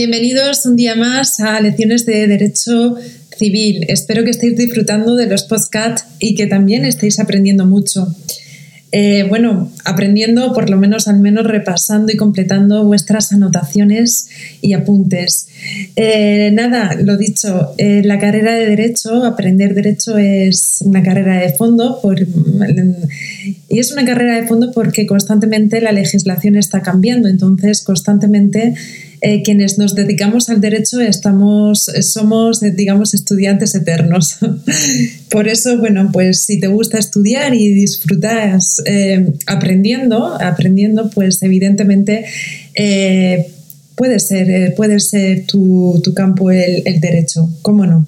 Bienvenidos un día más a Lecciones de Derecho Civil. Espero que estéis disfrutando de los podcasts y que también estéis aprendiendo mucho. Eh, bueno, aprendiendo, por lo menos al menos repasando y completando vuestras anotaciones y apuntes. Eh, nada, lo dicho, eh, la carrera de Derecho, aprender Derecho es una carrera de fondo y es una carrera de fondo porque constantemente la legislación está cambiando, entonces constantemente eh, quienes nos dedicamos al derecho estamos, somos, eh, digamos, estudiantes eternos. Por eso, bueno, pues si te gusta estudiar y disfrutas eh, aprendiendo, aprendiendo, pues evidentemente puede ser, puede ser tu, campo el, el derecho, ¿cómo no?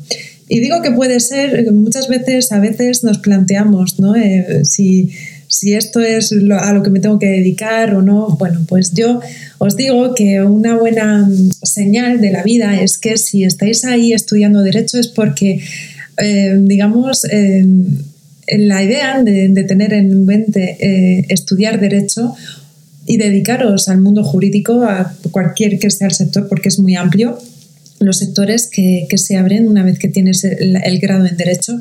Y digo que puede ser, muchas veces, a veces nos planteamos, ¿no? si si esto es a lo que me tengo que dedicar o no. Bueno, pues yo os digo que una buena señal de la vida es que si estáis ahí estudiando derecho es porque, eh, digamos, la idea de, tener en mente eh, estudiar derecho y dedicaros al mundo jurídico, a cualquier que sea el sector, porque es muy amplio, los sectores que, se abren una vez que tienes el grado en derecho,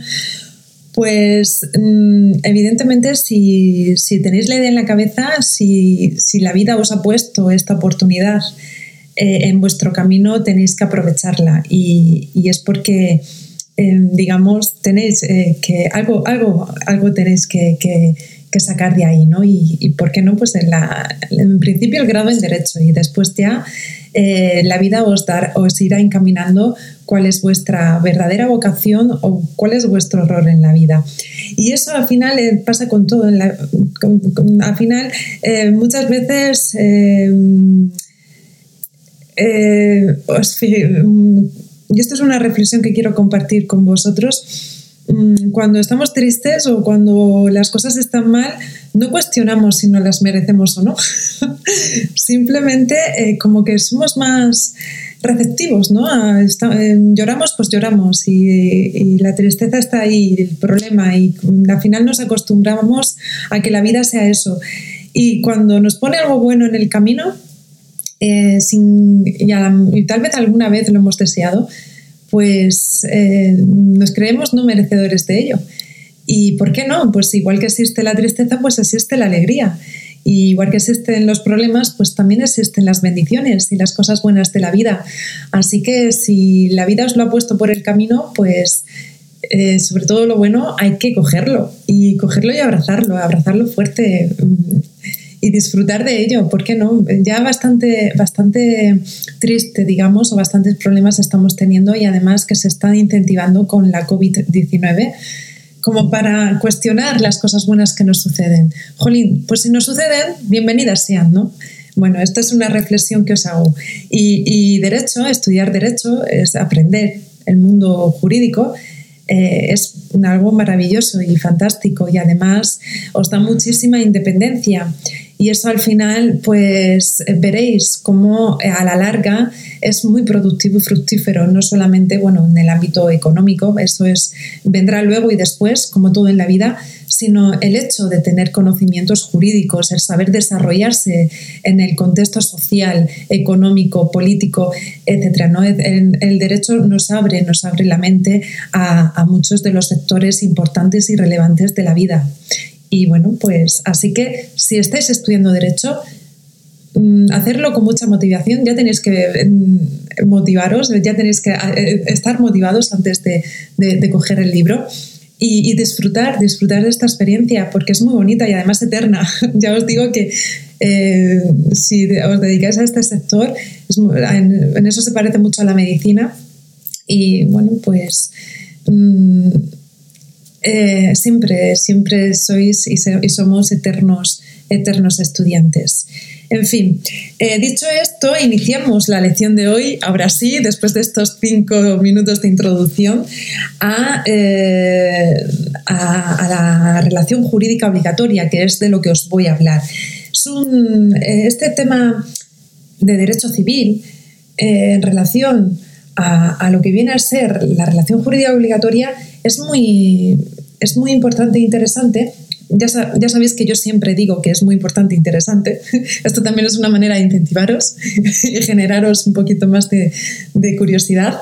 pues mm, evidentemente si, tenéis la idea en la cabeza, si, la vida os ha puesto esta oportunidad eh, en vuestro camino, tenéis que aprovecharla y, es porque, eh, digamos, tenéis eh, que algo, algo, algo tenéis que, sacar de ahí, ¿no? Y, por qué no, pues en, la, en principio el grado en derecho y después ya la vida os, dar, os irá encaminando cuál es vuestra verdadera vocación o cuál es vuestro rol en la vida. Y eso al final eh, pasa con todo. al final, eh, muchas veces... y esto es una reflexión que quiero compartir con vosotros Mm, cuando estamos tristes o cuando las cosas están mal, no cuestionamos si no las merecemos o no. Simplemente eh, como que somos más receptivos, ¿no? Eh, lloramos, pues lloramos y, la tristeza está ahí, el problema, y al final nos acostumbramos a que la vida sea eso. Y cuando nos pone algo bueno en el camino, eh, sin, y tal vez alguna vez lo hemos deseado, pues eh, nos creemos no merecedores de ello. ¿Y por qué no? Pues igual que existe la tristeza, pues existe la alegría. Y igual que existen los problemas, pues también existen las bendiciones y las cosas buenas de la vida. Así que si la vida os lo ha puesto por el camino, pues eh, sobre todo lo bueno hay que cogerlo y cogerlo y abrazarlo, abrazarlo fuerte y disfrutar de ello, ¿por qué no? Ya bastante, bastante triste, digamos, o bastantes problemas estamos teniendo y además que se están incentivando con la COVID-19 como para cuestionar las cosas buenas que nos suceden. Jolín, pues si nos suceden, bienvenidas sean, ¿no? Bueno, esta es una reflexión que os hago. Y, y derecho, estudiar derecho es aprender el mundo jurídico eh, es algo maravilloso y fantástico y además os da muchísima independencia y eso al final pues veréis cómo eh, a la larga es muy productivo y fructífero no solamente bueno en el ámbito económico eso es vendrá luego y después como todo en la vida sino el hecho de tener conocimientos jurídicos, el saber desarrollarse en el contexto social, económico, político, etc. ¿no? El, derecho nos abre, nos abre la mente a, muchos de los sectores importantes y relevantes de la vida. Y bueno, pues así que si estáis estudiando derecho, mm, hacerlo con mucha motivación, ya tenéis que mm, motivaros, ya tenéis que eh, estar motivados antes de, de coger el libro y, disfrutar, disfrutar de esta experiencia, porque es muy bonita y además eterna. ya os digo que eh, si os dedicáis a este sector, en, eso se parece mucho a la medicina. Y bueno, pues mm, eh, siempre, siempre sois y, somos eternos, eternos estudiantes. En fin, eh, dicho esto, iniciamos la lección de hoy, ahora sí, después de estos cinco minutos de introducción, a, eh, la relación jurídica obligatoria, que es de lo que os voy a hablar. Eh, este tema de derecho civil en relación a, lo que viene a ser la relación jurídica obligatoria es muy, es muy importante e interesante ya, ya, sabéis que yo siempre digo que es muy importante e interesante. Esto también es una manera de incentivaros y generaros un poquito más de, de curiosidad.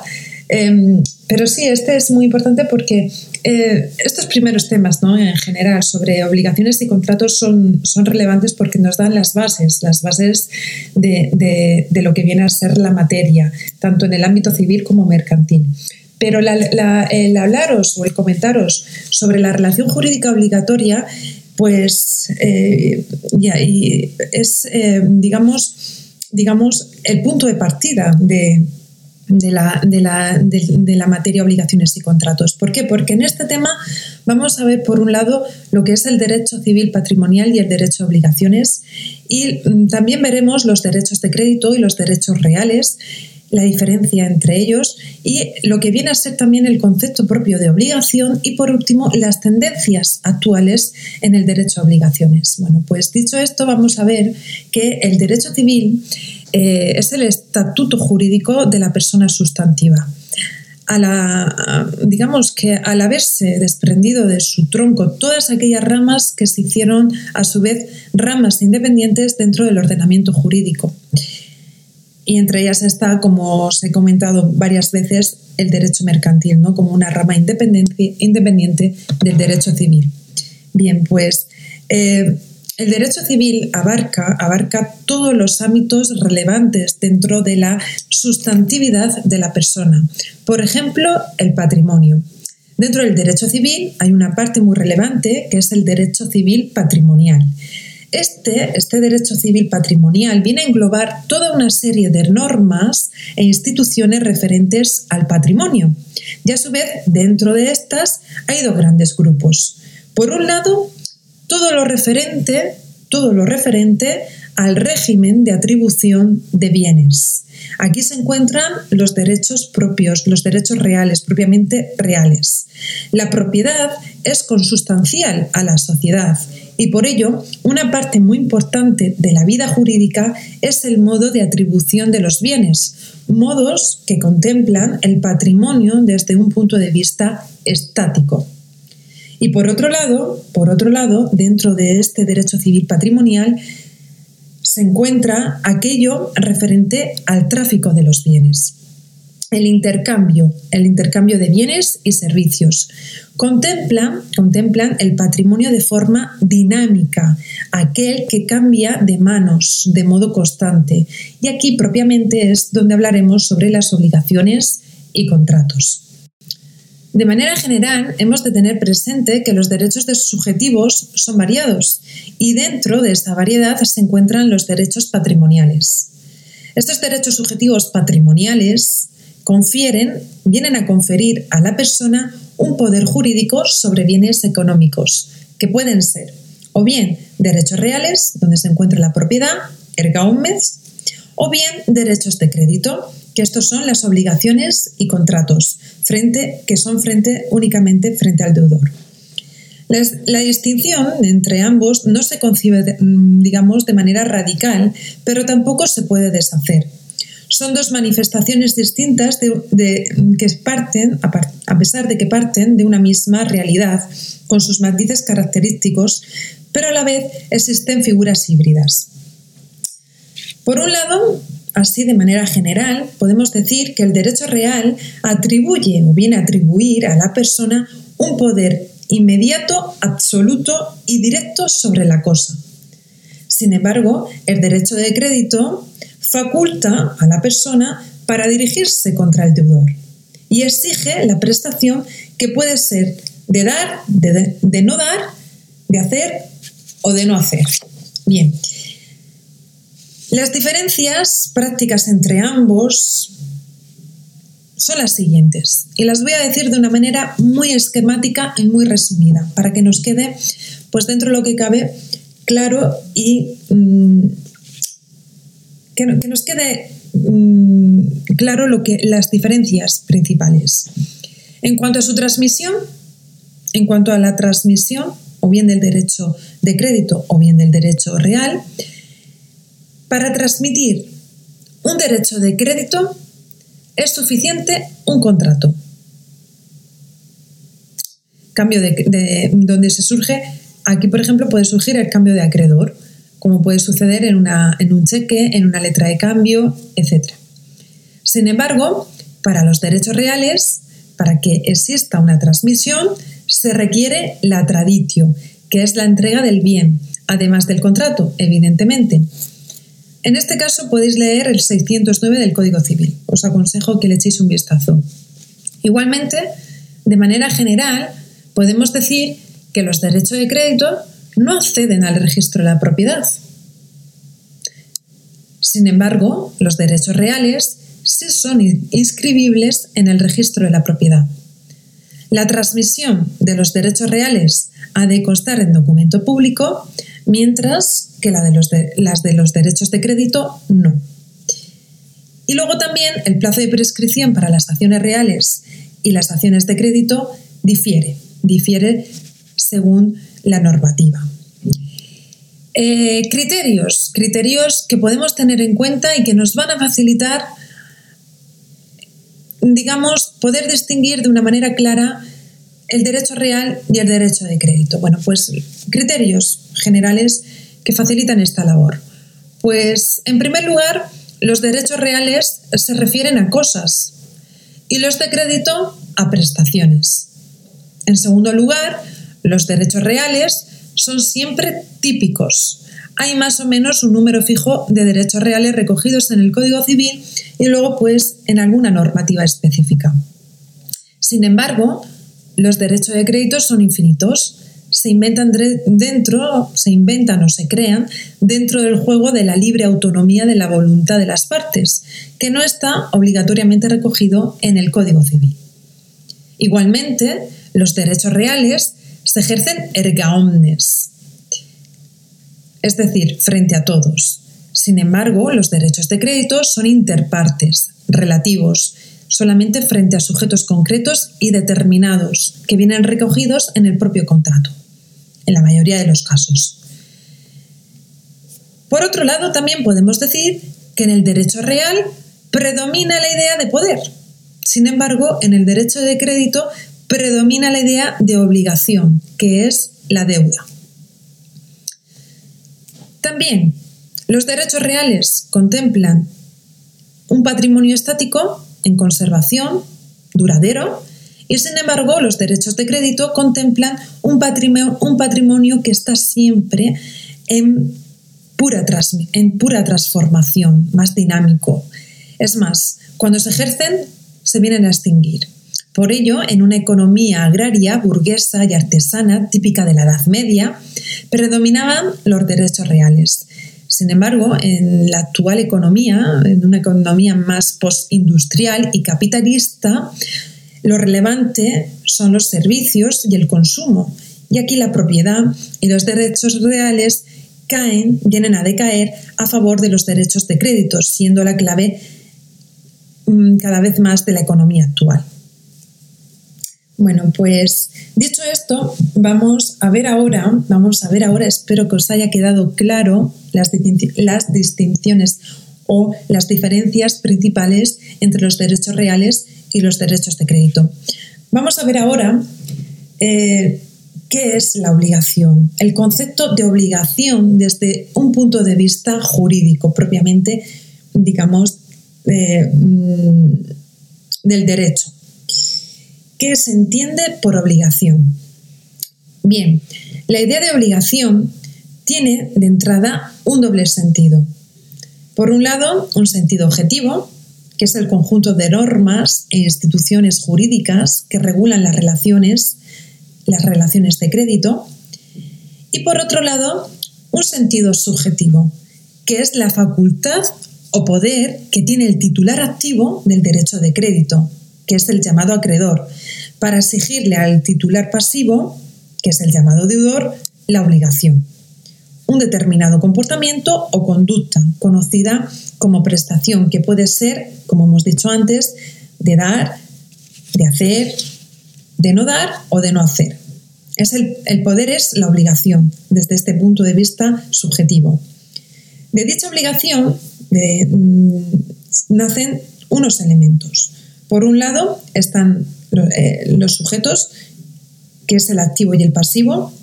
Em, pero sí, este es muy importante porque eh, estos primeros temas, ¿no? en general, sobre obligaciones y contratos son, son relevantes porque nos dan las bases, las bases de, de, lo que viene a ser la materia, tanto en el ámbito civil como mercantil. Pero el hablaros o el comentaros sobre la relación jurídica obligatoria, pues eh, es, eh, digamos, digamos, el punto de partida de, de la, de, la, de, la, materia obligaciones y contratos. ¿Por qué? Porque en este tema vamos a ver, por un lado, lo que es el derecho civil patrimonial y el derecho a obligaciones y mm, también veremos los derechos de crédito y los derechos reales la diferencia entre ellos y lo que viene a ser también el concepto propio de obligación y por último las tendencias actuales en el derecho a obligaciones. Bueno, pues dicho esto vamos a ver que el derecho civil eh, es el estatuto jurídico de la persona sustantiva. A la, digamos que al haberse desprendido de su tronco todas aquellas ramas que se hicieron a su vez ramas independientes dentro del ordenamiento jurídico y entre ellas está, como os he comentado varias veces, el derecho mercantil, ¿no? como una rama independiente, del derecho civil. Bien, pues eh, el derecho civil abarca, abarca todos los ámbitos relevantes dentro de la sustantividad de la persona. Por ejemplo, el patrimonio. Dentro del derecho civil hay una parte muy relevante que es el derecho civil patrimonial. Este, este derecho civil patrimonial viene a englobar toda una serie de normas e instituciones referentes al patrimonio. Y a su vez, dentro de estas hay dos grandes grupos. Por un lado, todo lo referente, todo lo referente al régimen de atribución de bienes. Aquí se encuentran los derechos propios, los derechos reales, propiamente reales. La propiedad es consustancial a la sociedad y por ello una parte muy importante de la vida jurídica es el modo de atribución de los bienes, modos que contemplan el patrimonio desde un punto de vista estático. Y por otro lado, por otro lado, dentro de este derecho civil patrimonial se encuentra aquello referente al tráfico de los bienes. El intercambio, el intercambio de bienes y servicios. Contemplan, contemplan el patrimonio de forma dinámica, aquel que cambia de manos de modo constante. Y aquí propiamente es donde hablaremos sobre las obligaciones y contratos. De manera general, hemos de tener presente que los derechos de subjetivos son variados y dentro de esta variedad se encuentran los derechos patrimoniales. Estos derechos subjetivos patrimoniales confieren, vienen a conferir a la persona un poder jurídico sobre bienes económicos, que pueden ser o bien derechos reales, donde se encuentra la propiedad, erga omnes, o bien derechos de crédito, que estos son las obligaciones y contratos, frente, que son frente únicamente frente al deudor. La distinción entre ambos no se concibe, mm, digamos, de manera radical, pero tampoco se puede deshacer. Son dos manifestaciones distintas de, que parten, a pesar de que parten de una misma realidad, con sus matices característicos, pero a la vez existen figuras híbridas. Por un lado, Así, de manera general, podemos decir que el derecho real atribuye o viene a atribuir a la persona un poder inmediato, absoluto y directo sobre la cosa. Sin embargo, el derecho de crédito faculta a la persona para dirigirse contra el deudor y exige la prestación que puede ser de dar, de, no dar, de hacer o de no hacer. Bien, las diferencias prácticas entre ambos son las siguientes y las voy a decir de una manera muy esquemática y muy resumida para que nos quede pues dentro de lo que cabe claro y mm, que, nos quede mm, claro lo que las diferencias principales. En cuanto a su transmisión, en cuanto a la transmisión o bien del derecho de crédito o bien del derecho real, para transmitir un derecho de crédito es suficiente un contrato. Cambio de, donde se surge Aquí, por ejemplo, puede surgir el cambio de acreedor, como puede suceder en, una, en un cheque, en una letra de cambio, etc. Sin embargo, para los derechos reales, para que exista una transmisión, se requiere la traditio, que es la entrega del bien, además del contrato, evidentemente. En este caso podéis leer el 609 del Código Civil. Os aconsejo que le echéis un vistazo. Igualmente, de manera general, podemos decir que los derechos de crédito no acceden al registro de la propiedad. Sin embargo, los derechos reales sí son inscribibles en el registro de la propiedad. La transmisión de los derechos reales ha de constar en documento público, mientras que la de los las de los derechos de crédito no. Y luego también el plazo de prescripción para las acciones reales y las acciones de crédito difiere, difiere según la normativa. Eh, criterios, criterios que podemos tener en cuenta y que nos van a facilitar, digamos, poder distinguir de una manera clara el derecho real y el derecho de crédito. Bueno, pues criterios generales que facilitan esta labor. Pues, en primer lugar, los derechos reales se refieren a cosas y los de crédito a prestaciones. En segundo lugar, los derechos reales son siempre típicos. Hay más o menos un número fijo de derechos reales recogidos en el Código Civil y luego pues en alguna normativa específica. Sin embargo, los derechos de crédito son infinitos. Se inventan dentro, se inventan o se crean dentro del juego de la libre autonomía de la voluntad de las partes, que no está obligatoriamente recogido en el Código Civil. Igualmente, los derechos reales se ejercen erga omnes, es decir, frente a todos. Sin embargo, los derechos de crédito son interpartes, relativos, solamente frente a sujetos concretos y determinados, que vienen recogidos en el propio contrato, en la mayoría de los casos. Por otro lado, también podemos decir que en el derecho real predomina la idea de poder. Sin embargo, en el derecho de crédito predomina la idea de obligación, que es la deuda. También los derechos reales contemplan un patrimonio estático en conservación, duradero, y sin embargo los derechos de crédito contemplan un patrimonio, que está siempre en pura, en pura transformación, más dinámico. Es más, cuando se ejercen, se vienen a extinguir. Por ello, en una economía agraria, burguesa y artesana típica de la Edad Media, predominaban los derechos reales. Sin embargo, en la actual economía, en una economía más postindustrial y capitalista, lo relevante son los servicios y el consumo. Y aquí la propiedad y los derechos reales caen, vienen a decaer a favor de los derechos de crédito, siendo la clave mm, cada vez más de la economía actual. Bueno, pues dicho esto, vamos a ver ahora, vamos a ver ahora, espero que os haya quedado claro las, distinciones o las diferencias principales entre los derechos reales y los derechos de crédito. Vamos a ver ahora eh, qué es la obligación, el concepto de obligación desde un punto de vista jurídico propiamente, digamos, eh, mm, del derecho. ¿Qué se entiende por obligación? Bien, la idea de obligación tiene de entrada un doble sentido. Por un lado, un sentido objetivo, que es el conjunto de normas e instituciones jurídicas que regulan las relaciones, las relaciones de crédito. Y por otro lado, un sentido subjetivo, que es la facultad o poder que tiene el titular activo del derecho de crédito, que es el llamado acreedor, para exigirle al titular pasivo, que es el llamado deudor, la obligación. Un determinado comportamiento o conducta, conocida como prestación, que puede ser, como hemos dicho antes, de dar, de hacer, de no dar o de no hacer. Es el, poder es la obligación, desde este punto de vista subjetivo. De dicha obligación mm, nacen unos elementos. Por un lado están los sujetos, que es el activo y el pasivo,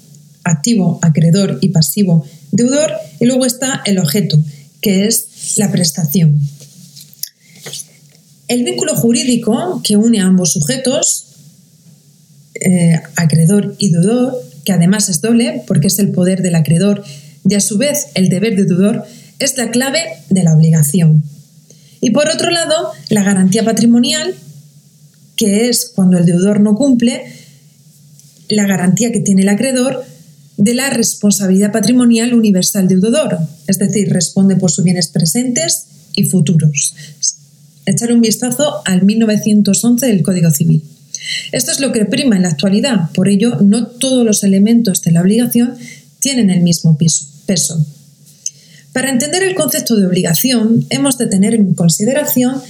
activo, acreedor y pasivo, deudor, y luego está el objeto, que es la prestación. El vínculo jurídico que une a ambos sujetos, eh, acreedor y deudor, que además es doble porque es el poder del acreedor y a su vez el deber de deudor, es la clave de la obligación. Y por otro lado, la garantía patrimonial, que es cuando el deudor no cumple, la garantía que tiene el acreedor de la responsabilidad patrimonial universal deudor, es decir, responde por sus bienes presentes y futuros. Echar un vistazo al 1911 del Código Civil. Esto es lo que prima en la actualidad, por ello no todos los elementos de la obligación tienen el mismo peso. Para entender el concepto de obligación, hemos de tener en consideración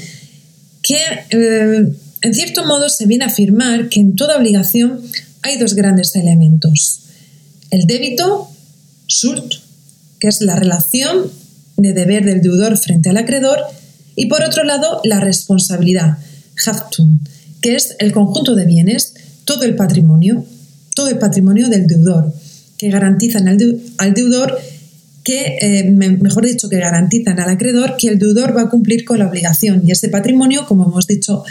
que, eh, en cierto modo, se viene a afirmar que en toda obligación hay dos grandes elementos. El débito, sult, que es la relación de deber del deudor frente al acreedor, y por otro lado, la responsabilidad, haftung, que es el conjunto de bienes, todo el patrimonio, todo el patrimonio del deudor, que garantizan al deudor que, eh, mejor dicho, que garantizan al acreedor que el deudor va a cumplir con la obligación y ese patrimonio, como hemos dicho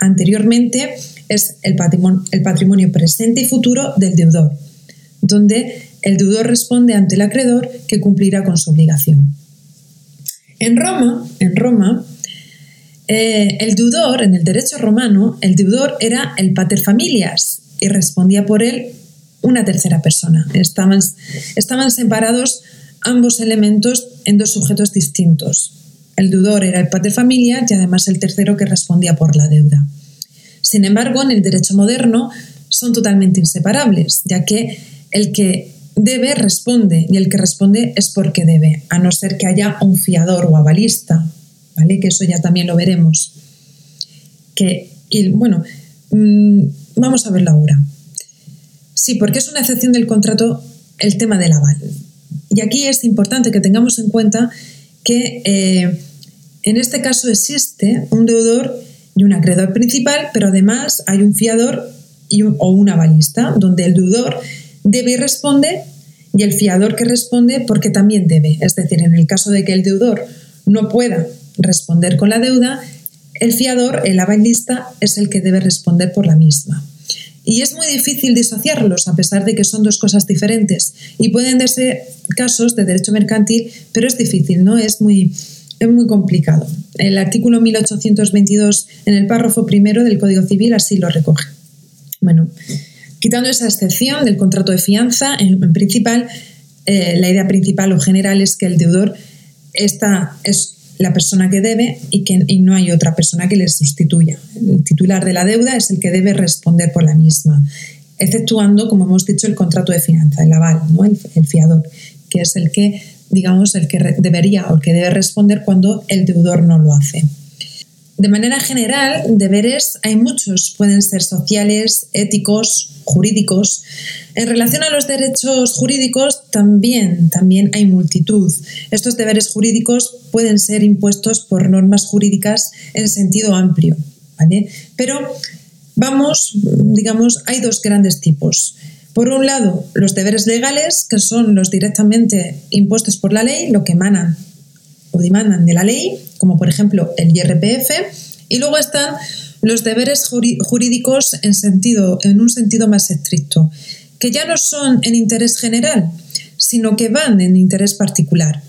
anteriormente, es el patrimonio, presente y futuro del deudor, donde el deudor responde ante el acreedor que cumplirá con su obligación. En Roma, en Roma, eh, el deudor, en el derecho romano, el deudor era el pater familias y respondía por él una tercera persona. Estaban separados ambos elementos en dos sujetos distintos. El deudor era el pater familia y además el tercero que respondía por la deuda. Sin embargo, en el derecho moderno son totalmente inseparables, ya que el que debe responde y el que responde es porque debe, a no ser que haya un fiador o avalista, ¿vale? Que eso ya también lo veremos. Que, y bueno, mm, vamos a verlo ahora. Sí, porque es una excepción del contrato el tema del aval. Y aquí es importante que tengamos en cuenta que eh, en este caso existe un deudor y un acreedor principal, pero además hay un fiador y o un avalista, donde el deudor debe y responde y el fiador que responde porque también debe. Es decir, en el caso de que el deudor no pueda responder con la deuda, el fiador, el avalista, es el que debe responder por la misma. Y es muy difícil disociarlos, a pesar de que son dos cosas diferentes. Y pueden darse casos de derecho mercantil, pero es difícil, ¿no? Es muy, es muy complicado. El artículo 1822 en el párrafo primero del Código Civil así lo recoge. Bueno, quitando esa excepción del contrato de fianza, en, principal, eh, la idea principal o general es que el deudor es la persona que debe y que no hay otra persona que le sustituya. El titular de la deuda es el que debe responder por la misma, exceptuando, como hemos dicho, el contrato de fianza, el aval, ¿no? el, fiador, que es el que, digamos, el que debería o el que debe responder cuando el deudor no lo hace. De manera general, deberes hay muchos, pueden ser sociales, éticos, jurídicos. En relación a los derechos jurídicos, también, también hay multitud. Estos deberes jurídicos pueden ser impuestos por normas jurídicas en sentido amplio, ¿vale? Pero vamos, digamos, hay dos grandes tipos. Por un lado, los deberes legales, que son los directamente impuestos por la ley, lo que emanan o demandan de la ley, como por ejemplo el IRPF, y luego están los deberes jurídicos en, sentido, en un sentido más estricto, que ya no son en interés general, sino que van en interés particular.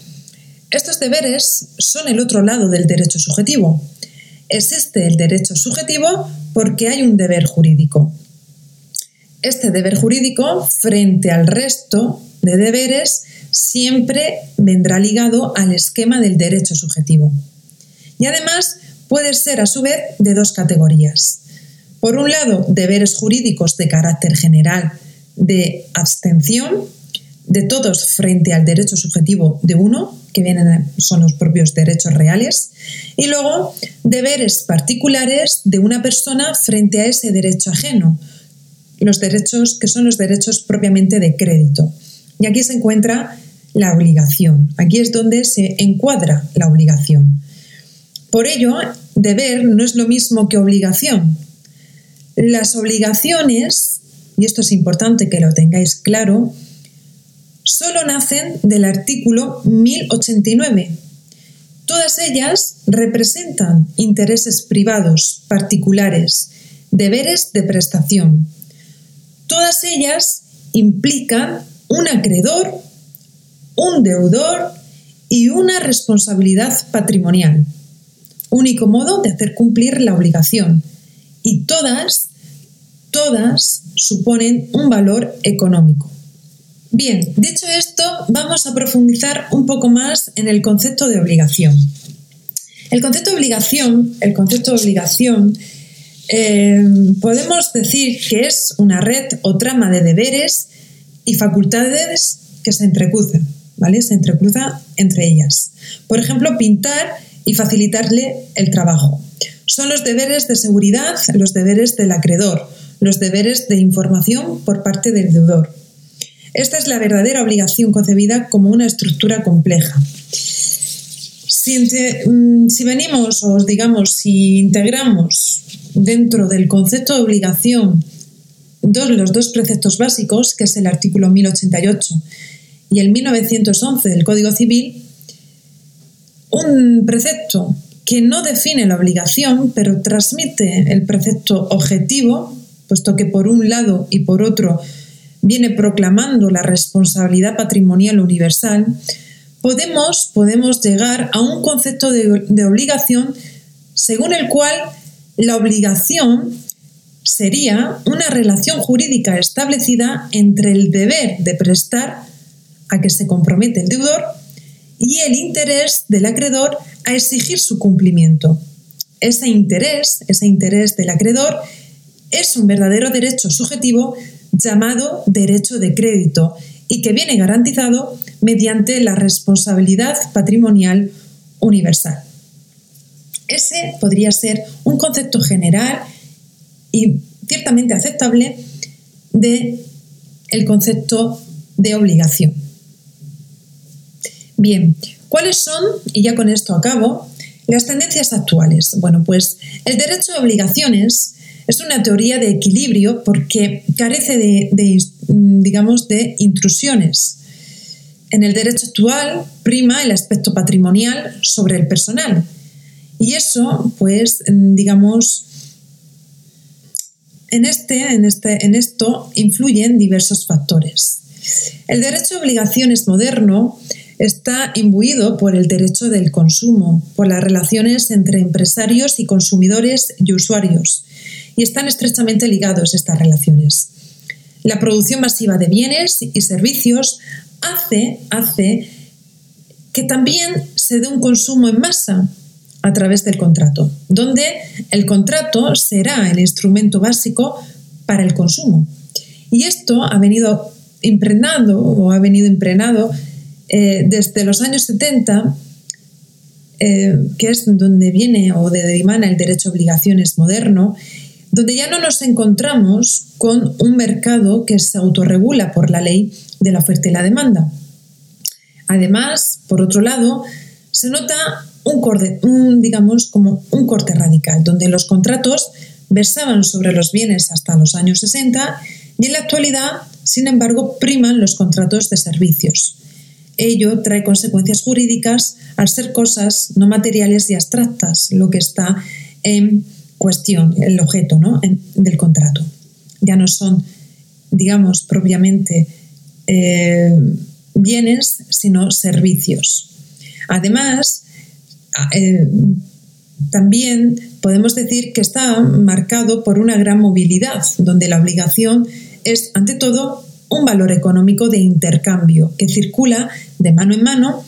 Estos deberes son el otro lado del derecho subjetivo. Existe el derecho subjetivo porque hay un deber jurídico. Este deber jurídico, frente al resto de deberes, siempre vendrá ligado al esquema del derecho subjetivo. Y además puede ser a su vez de dos categorías. Por un lado, deberes jurídicos de carácter general de abstención de todos frente al derecho subjetivo de uno, que vienen, son los propios derechos reales, y luego deberes particulares de una persona frente a ese derecho ajeno, los derechos que son los derechos propiamente de crédito. Y aquí se encuentra la obligación. Aquí es donde se encuadra la obligación. Por ello, deber no es lo mismo que obligación. Las obligaciones y esto es importante que lo tengáis claro, solo nacen del artículo 1089. Todas ellas representan intereses privados, particulares, deberes de prestación. Todas ellas implican un acreedor, un deudor y una responsabilidad patrimonial. Único modo de hacer cumplir la obligación. Y todas, todas suponen un valor económico. Bien, dicho esto, vamos a profundizar un poco más en el concepto de obligación. El concepto de obligación, el concepto de obligación, eh, podemos decir que es una red o trama de deberes y facultades que se entrecruzan, ¿vale? Se entrecruza entre ellas. Por ejemplo, pintar y facilitarle el trabajo. Son los deberes de seguridad, los deberes del acreedor, los deberes de información por parte del deudor. Esta es la verdadera obligación concebida como una estructura compleja. Si, mm, si venimos o digamos, si integramos dentro del concepto de obligación dos, los dos preceptos básicos, que es el artículo 1088 y el 1911 del Código Civil, un precepto que no define la obligación, pero transmite el precepto objetivo, puesto que por un lado y por otro viene proclamando la responsabilidad patrimonial universal, podemos, podemos llegar a un concepto de, de obligación según el cual la obligación sería una relación jurídica establecida entre el deber de prestar a que se compromete el deudor y el interés del acreedor a exigir su cumplimiento. Ese interés, ese interés del acreedor, es un verdadero derecho subjetivo llamado derecho de crédito y que viene garantizado mediante la responsabilidad patrimonial universal. Ese podría ser un concepto general y ciertamente aceptable de el concepto de obligación. Bien, ¿cuáles son, y ya con esto acabo, las tendencias actuales? Bueno, pues el derecho de obligaciones es una teoría de equilibrio porque carece de, digamos, de intrusiones. En el derecho actual prima el aspecto patrimonial sobre el personal. Y eso, pues, digamos, en, este, en, este, en esto influyen diversos factores. El derecho de obligaciones moderno está imbuido por el derecho del consumo, por las relaciones entre empresarios y consumidores y usuarios, y están estrechamente ligados estas relaciones. La producción masiva de bienes y servicios hace, hace que también se dé un consumo en masa a través del contrato, donde el contrato será el instrumento básico para el consumo. Y esto ha venido impregnado o ha venido impregnado eh, desde los años 70, eh, que es donde viene o de dimana el derecho a obligaciones moderno, donde ya no nos encontramos con un mercado que se autorregula por la ley de la oferta y la demanda. Además, por otro lado, se nota un, corte, digamos, como un corte radical, donde los contratos versaban sobre los bienes hasta los años 60 y en la actualidad, sin embargo, priman los contratos de servicios. Ello trae consecuencias jurídicas al ser cosas no materiales y abstractas, lo que está en cuestión, el objeto ¿no? del contrato. Ya no son, digamos, propiamente eh, bienes, sino servicios. Además, eh, también podemos decir que está marcado por una gran movilidad, donde la obligación es, ante todo, un valor económico de intercambio que circula de mano en mano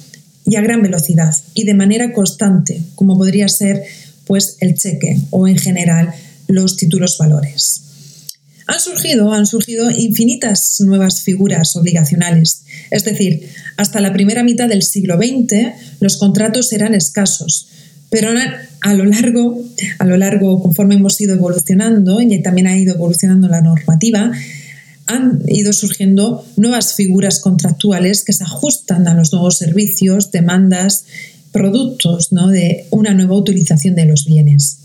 y a gran velocidad y de manera constante, como podría ser pues el cheque o en general los títulos valores. Han surgido, han surgido infinitas nuevas figuras obligacionales. Es decir, hasta la primera mitad del siglo XX los contratos eran escasos, pero a lo largo, a lo largo conforme hemos ido evolucionando y también ha ido evolucionando la normativa, han ido surgiendo nuevas figuras contractuales que se ajustan a los nuevos servicios, demandas, productos de una nueva utilización de los bienes.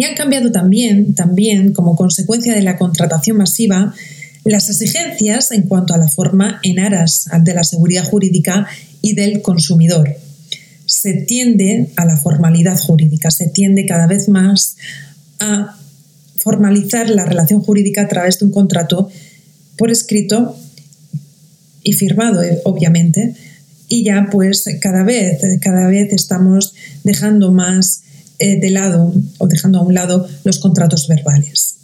Y han cambiado también, también como consecuencia de la contratación masiva, las exigencias en cuanto a la forma en aras de la seguridad jurídica y del consumidor. Se tiende a la formalidad jurídica, se tiende cada vez más a formalizar la relación jurídica a través de un contrato por escrito y firmado, eh, obviamente, y ya pues cada vez, cada vez estamos dejando más eh, de lado o dejando a un lado los contratos verbales.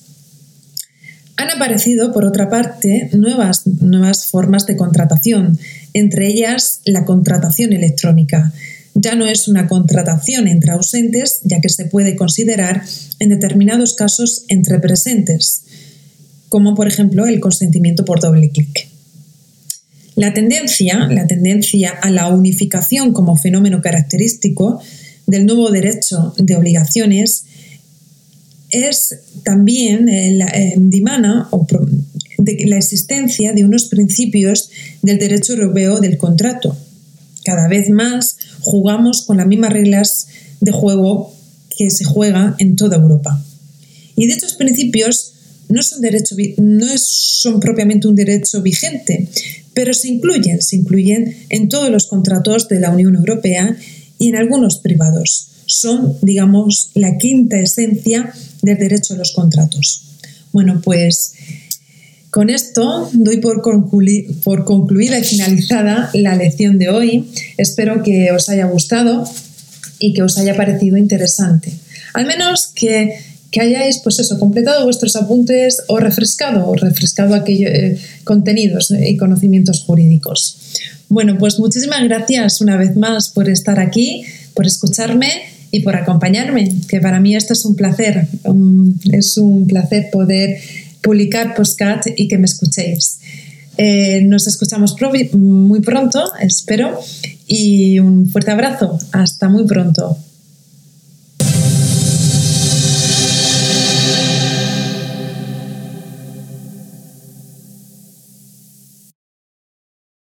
Han aparecido, por otra parte, nuevas, nuevas formas de contratación, entre ellas la contratación electrónica. Ya no es una contratación entre ausentes, ya que se puede considerar en determinados casos entre presentes, como por ejemplo el consentimiento por doble clic. La tendencia, la tendencia a la unificación como fenómeno característico del nuevo derecho de obligaciones es también eh, la, eh, dimana de la existencia de unos principios del derecho europeo del contrato. Cada vez más jugamos con las mismas reglas de juego que se juega en toda Europa. Y dichos principios no son, derecho, no son propiamente un derecho vigente, pero se incluyen, se incluyen en todos los contratos de la Unión Europea y en algunos privados. Son, digamos, la quinta esencia del derecho a los contratos. Bueno, pues con esto doy por, por concluida y finalizada la lección de hoy. Espero que os haya gustado y que os haya parecido interesante. Al menos que, que hayáis, pues eso, completado vuestros apuntes o refrescado, o refrescado aquellos eh, contenidos y conocimientos jurídicos. Bueno, pues muchísimas gracias una vez más por estar aquí, por escucharme y por acompañarme, que para mí esto es un placer, es un placer poder publicar postcat y que me escuchéis. Eh, nos escuchamos muy pronto, espero, y un fuerte abrazo. Hasta muy pronto.